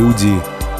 Люди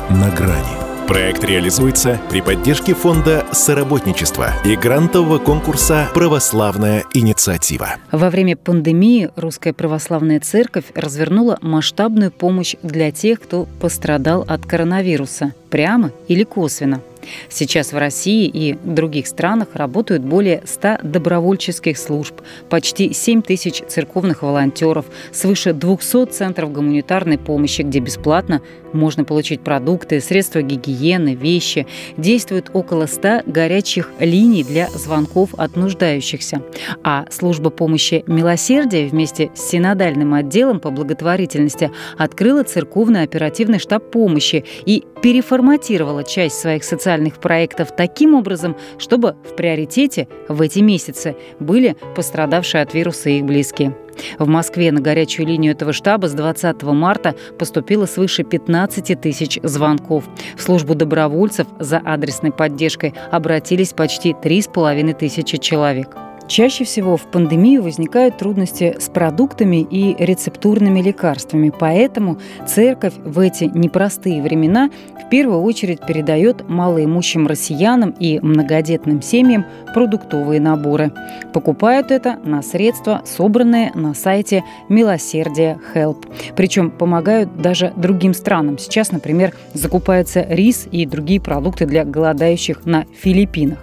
на грани. Проект реализуется при поддержке фонда «Соработничество» и грантового конкурса «Православная инициатива». Во время пандемии Русская Православная Церковь развернула масштабную помощь для тех, кто пострадал от коронавируса, прямо или косвенно – Сейчас в России и других странах работают более 100 добровольческих служб, почти 7 тысяч церковных волонтеров, свыше 200 центров гуманитарной помощи, где бесплатно можно получить продукты, средства гигиены, вещи. Действует около 100 горячих линий для звонков от нуждающихся. А служба помощи «Милосердие» вместе с синодальным отделом по благотворительности открыла церковный оперативный штаб помощи и переформатировала часть своих социальных проектов таким образом, чтобы в приоритете в эти месяцы были пострадавшие от вируса их близкие. В Москве на горячую линию этого штаба с 20 марта поступило свыше 15 тысяч звонков. В службу добровольцев за адресной поддержкой обратились почти 3,5 тысячи человек. Чаще всего в пандемию возникают трудности с продуктами и рецептурными лекарствами, поэтому церковь в эти непростые времена в первую очередь передает малоимущим россиянам и многодетным семьям продуктовые наборы. Покупают это на средства, собранные на сайте Милосердия Help. Причем помогают даже другим странам. Сейчас, например, закупается рис и другие продукты для голодающих на Филиппинах.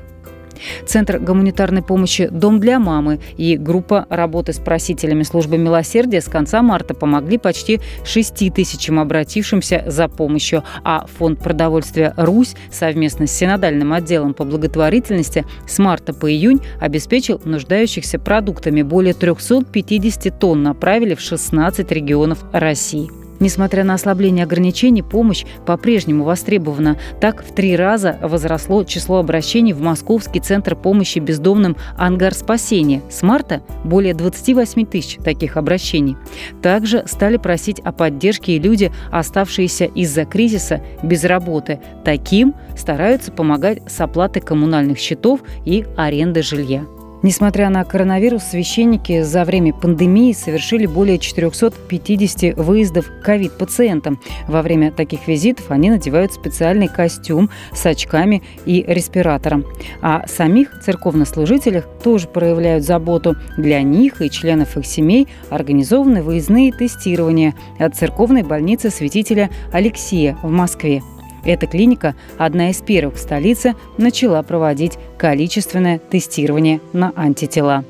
Центр гуманитарной помощи «Дом для мамы» и группа работы с просителями службы милосердия с конца марта помогли почти 6 тысячам обратившимся за помощью, а Фонд продовольствия «Русь» совместно с Синодальным отделом по благотворительности с марта по июнь обеспечил нуждающихся продуктами. Более 350 тонн направили в 16 регионов России. Несмотря на ослабление ограничений, помощь по-прежнему востребована. Так, в три раза возросло число обращений в Московский центр помощи бездомным «Ангар спасения». С марта более 28 тысяч таких обращений. Также стали просить о поддержке и люди, оставшиеся из-за кризиса без работы. Таким стараются помогать с оплатой коммунальных счетов и аренды жилья. Несмотря на коронавирус, священники за время пандемии совершили более 450 выездов к ковид-пациентам. Во время таких визитов они надевают специальный костюм с очками и респиратором. А самих церковнослужителях тоже проявляют заботу. Для них и членов их семей организованы выездные тестирования от церковной больницы святителя Алексея в Москве. Эта клиника, одна из первых в столице, начала проводить количественное тестирование на антитела.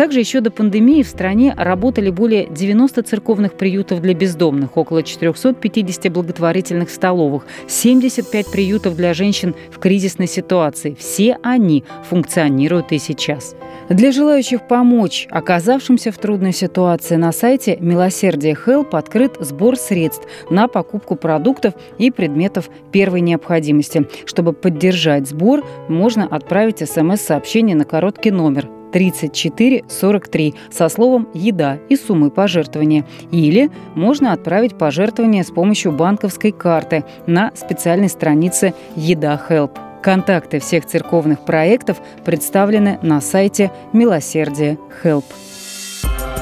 Также еще до пандемии в стране работали более 90 церковных приютов для бездомных, около 450 благотворительных столовых, 75 приютов для женщин в кризисной ситуации. Все они функционируют и сейчас. Для желающих помочь оказавшимся в трудной ситуации на сайте Милосердие Help открыт сбор средств на покупку продуктов и предметов первой необходимости. Чтобы поддержать сбор, можно отправить смс-сообщение на короткий номер 3443 со словом «Еда» и суммой пожертвования. Или можно отправить пожертвование с помощью банковской карты на специальной странице «Еда Help». Контакты всех церковных проектов представлены на сайте Милосердие Help.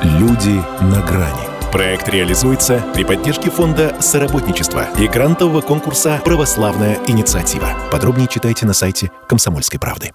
Люди на грани. Проект реализуется при поддержке фонда «Соработничество» и грантового конкурса «Православная инициатива». Подробнее читайте на сайте «Комсомольской правды».